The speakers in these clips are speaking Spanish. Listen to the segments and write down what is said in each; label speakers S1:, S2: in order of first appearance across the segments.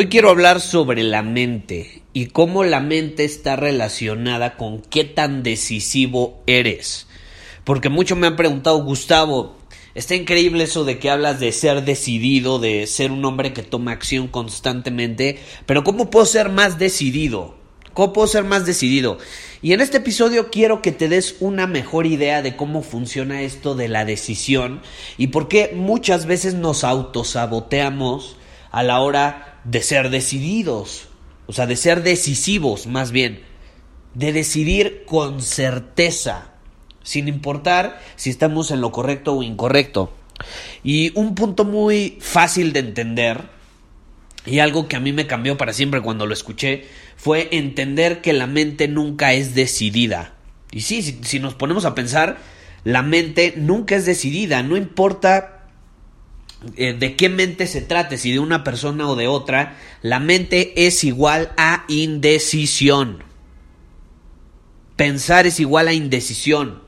S1: Hoy quiero hablar sobre la mente y cómo la mente está relacionada con qué tan decisivo eres. Porque muchos me han preguntado, Gustavo, está increíble eso de que hablas de ser decidido, de ser un hombre que toma acción constantemente, pero ¿cómo puedo ser más decidido? ¿Cómo puedo ser más decidido? Y en este episodio quiero que te des una mejor idea de cómo funciona esto de la decisión y por qué muchas veces nos autosaboteamos a la hora de ser decididos, o sea, de ser decisivos más bien, de decidir con certeza, sin importar si estamos en lo correcto o incorrecto. Y un punto muy fácil de entender, y algo que a mí me cambió para siempre cuando lo escuché, fue entender que la mente nunca es decidida. Y sí, si, si nos ponemos a pensar, la mente nunca es decidida, no importa eh, de qué mente se trate, si de una persona o de otra, la mente es igual a indecisión. Pensar es igual a indecisión.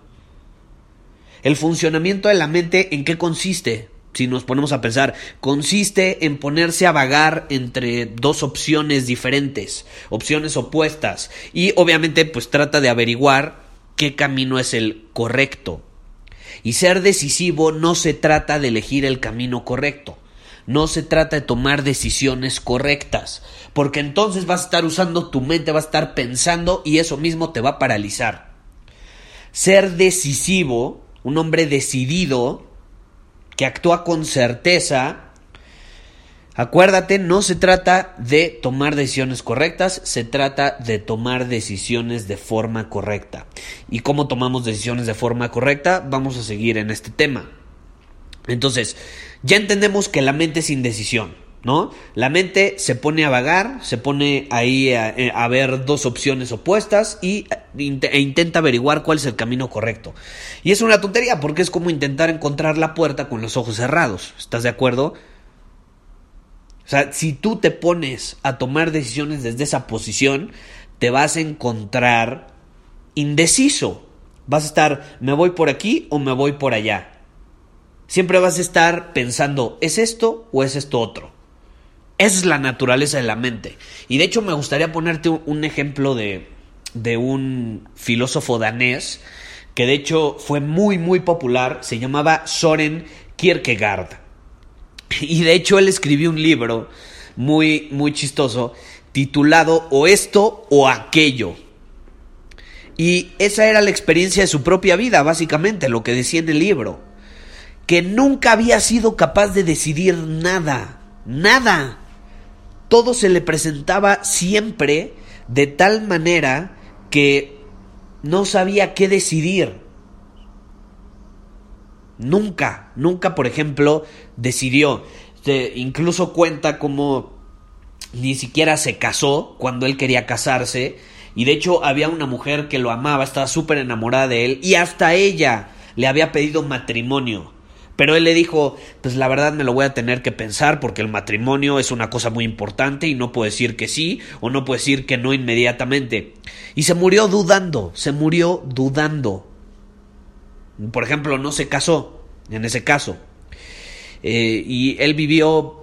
S1: El funcionamiento de la mente, ¿en qué consiste? Si nos ponemos a pensar, consiste en ponerse a vagar entre dos opciones diferentes, opciones opuestas, y obviamente pues trata de averiguar qué camino es el correcto. Y ser decisivo no se trata de elegir el camino correcto, no se trata de tomar decisiones correctas, porque entonces vas a estar usando tu mente, vas a estar pensando y eso mismo te va a paralizar. Ser decisivo, un hombre decidido, que actúa con certeza, Acuérdate, no se trata de tomar decisiones correctas, se trata de tomar decisiones de forma correcta. ¿Y cómo tomamos decisiones de forma correcta? Vamos a seguir en este tema. Entonces, ya entendemos que la mente es indecisión, ¿no? La mente se pone a vagar, se pone ahí a, eh, ver dos opciones opuestas y, e intenta averiguar cuál es el camino correcto. Y es una tontería porque es como intentar encontrar la puerta con los ojos cerrados. ¿Estás de acuerdo? O sea, si tú te pones a tomar decisiones desde esa posición, te vas a encontrar indeciso. Vas a estar, me voy por aquí o me voy por allá. Siempre vas a estar pensando, ¿es esto o es esto otro? Esa es la naturaleza de la mente. Y de hecho me gustaría ponerte un ejemplo de, de un filósofo danés que de hecho fue muy muy popular, se llamaba Soren Kierkegaard. Y de hecho él escribió un libro muy, muy chistoso titulado O esto o aquello. Y esa era la experiencia de su propia vida, básicamente, lo que decía en el libro. Que nunca había sido capaz de decidir nada, nada. Todo se le presentaba siempre de tal manera que no sabía qué decidir. Nunca, nunca, por ejemplo, decidió. incluso cuenta como ni siquiera se casó cuando él quería casarse. Y de hecho había una mujer que lo amaba, estaba súper enamorada de él. Y hasta ella le había pedido matrimonio. Pero él le dijo, pues la verdad me lo voy a tener que pensar porque el matrimonio es una cosa muy importante y no puedo decir que sí o no puedo decir que no inmediatamente. Y se murió dudando, se murió dudando por ejemplo, no se casó en ese caso. Eh, y él vivió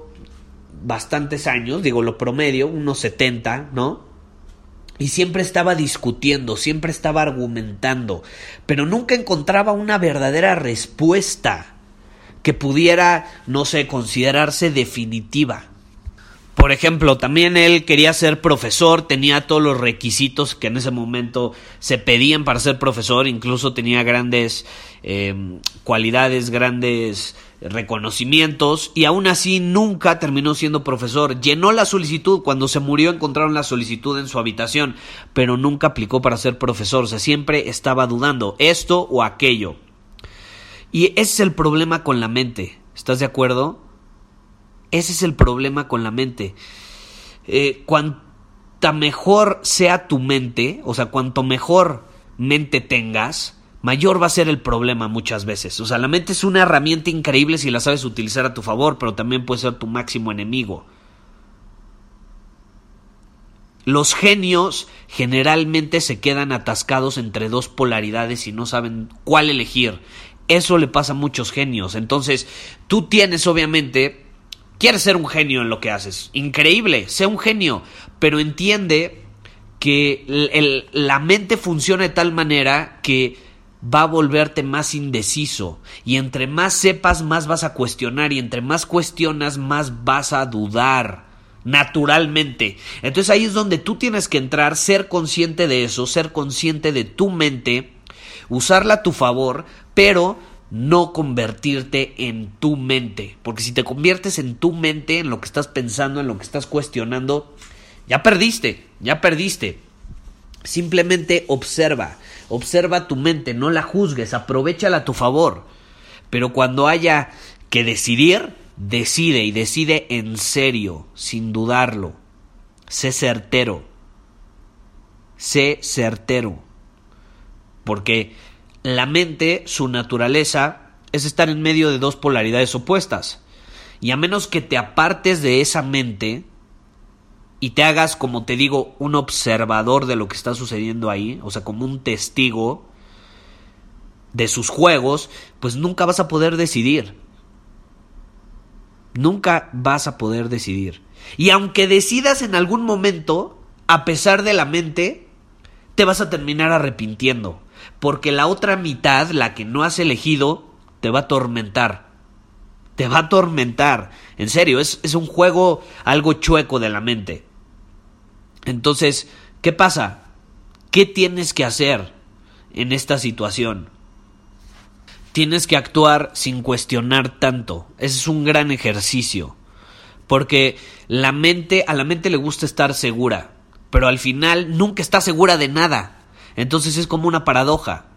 S1: bastantes años, digo lo promedio, unos 70, ¿no? Y siempre estaba discutiendo, siempre estaba argumentando, pero nunca encontraba una verdadera respuesta que pudiera, no sé, considerarse definitiva. Por ejemplo, también él quería ser profesor, tenía todos los requisitos que en ese momento se pedían para ser profesor, incluso tenía grandes eh, cualidades, grandes reconocimientos y aún así nunca terminó siendo profesor. Llenó la solicitud, cuando se murió encontraron la solicitud en su habitación, pero nunca aplicó para ser profesor, o sea, siempre estaba dudando esto o aquello. Y ese es el problema con la mente, ¿estás de acuerdo? Ese es el problema con la mente. Eh, cuanta mejor sea tu mente, o sea, cuanto mejor mente tengas, mayor va a ser el problema muchas veces. O sea, la mente es una herramienta increíble si la sabes utilizar a tu favor, pero también puede ser tu máximo enemigo. Los genios generalmente se quedan atascados entre dos polaridades y no saben cuál elegir. Eso le pasa a muchos genios. Entonces, tú tienes obviamente Quieres ser un genio en lo que haces. Increíble, sea un genio. Pero entiende que la mente funciona de tal manera que va a volverte más indeciso. Y entre más sepas, más vas a cuestionar. Y entre más cuestionas, más vas a dudar. Naturalmente. Entonces ahí es donde tú tienes que entrar, ser consciente de eso, ser consciente de tu mente, usarla a tu favor, pero no convertirte en tu mente. Porque si te conviertes en tu mente, en lo que estás pensando, en lo que estás cuestionando, ya perdiste, ya perdiste. Simplemente observa, observa tu mente, no la juzgues, aprovechala a tu favor. Pero cuando haya que decidir, decide y decide en serio, sin dudarlo. Sé certero. Sé certero. Porque la mente, su naturaleza, es estar en medio de dos polaridades opuestas. Y a menos que te apartes de esa mente y te hagas, como te digo, un observador de lo que está sucediendo ahí, o sea, como un testigo de sus juegos, pues nunca vas a poder decidir. Nunca vas a poder decidir. Y aunque decidas en algún momento, a pesar de la mente, te vas a terminar arrepintiendo porque la otra mitad, la que no has elegido, te va a atormentar. Te va a atormentar. En serio, es, es un juego algo chueco de la mente. Entonces, ¿qué pasa? ¿Qué tienes que hacer en esta situación? Tienes que actuar sin cuestionar tanto. Ese es un gran ejercicio. Porque la mente, a la mente le gusta estar segura, pero al final nunca está segura de nada. Entonces es como una paradoja.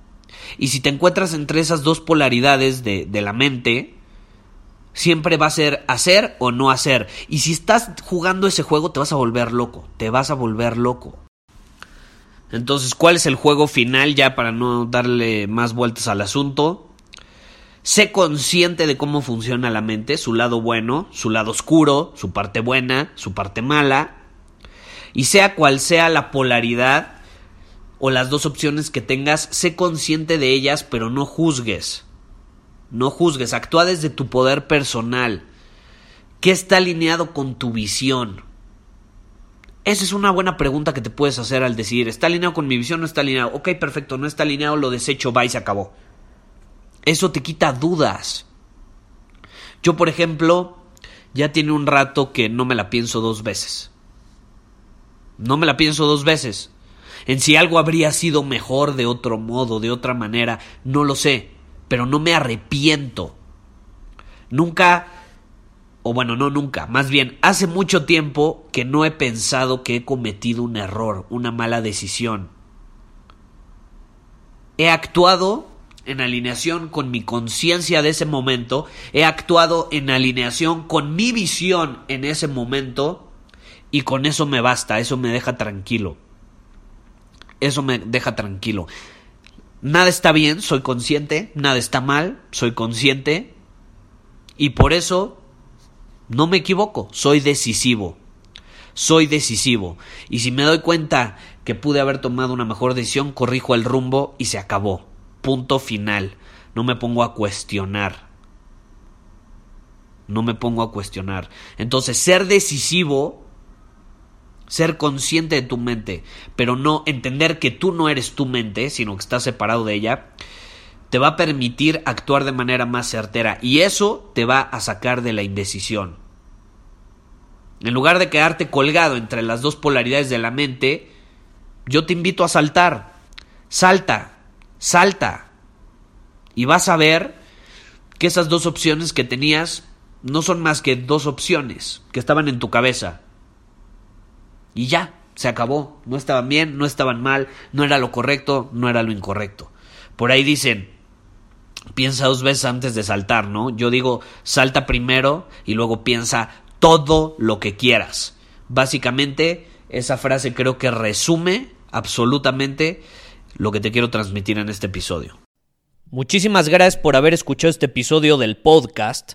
S1: Y si te encuentras entre esas dos polaridades de, de la mente, siempre va a ser hacer o no hacer. Y si estás jugando ese juego, te vas a volver loco. Te vas a volver loco. Entonces, ¿cuál es el juego final ya para no darle más vueltas al asunto? Sé consciente de cómo funciona la mente, su lado bueno, su lado oscuro, su parte buena, su parte mala. Y sea cual sea la polaridad, o las dos opciones que tengas, sé consciente de ellas, pero no juzgues. No juzgues, actúa desde tu poder personal. ¿Qué está alineado con tu visión? Esa es una buena pregunta que te puedes hacer al decir, ¿está alineado con mi visión o no está alineado? Ok, perfecto, no está alineado, lo desecho, va y se acabó. Eso te quita dudas. Yo, por ejemplo, ya tiene un rato que no me la pienso dos veces. No me la pienso dos veces. En si algo habría sido mejor de otro modo, de otra manera, no lo sé, pero no me arrepiento. Nunca, o bueno, no nunca, más bien, hace mucho tiempo que no he pensado que he cometido un error, una mala decisión. He actuado en alineación con mi conciencia de ese momento, he actuado en alineación con mi visión en ese momento y con eso me basta, eso me deja tranquilo. Eso me deja tranquilo. Nada está bien, soy consciente, nada está mal, soy consciente. Y por eso no me equivoco, soy decisivo. Soy decisivo. Y si me doy cuenta que pude haber tomado una mejor decisión, corrijo el rumbo y se acabó. Punto final. No me pongo a cuestionar. No me pongo a cuestionar. Entonces, ser decisivo ser consciente de tu mente, pero no entender que tú no eres tu mente, sino que estás separado de ella, te va a permitir actuar de manera más certera y eso te va a sacar de la indecisión. En lugar de quedarte colgado entre las dos polaridades de la mente, yo te invito a saltar. Salta, salta. Y vas a ver que esas dos opciones que tenías no son más que dos opciones que estaban en tu cabeza. Y ya, se acabó. No estaban bien, no estaban mal, no era lo correcto, no era lo incorrecto. Por ahí dicen, piensa dos veces antes de saltar, ¿no? Yo digo, salta primero y luego piensa todo lo que quieras. Básicamente, esa frase creo que resume absolutamente lo que te quiero transmitir en este episodio. Muchísimas gracias por haber escuchado este episodio del podcast.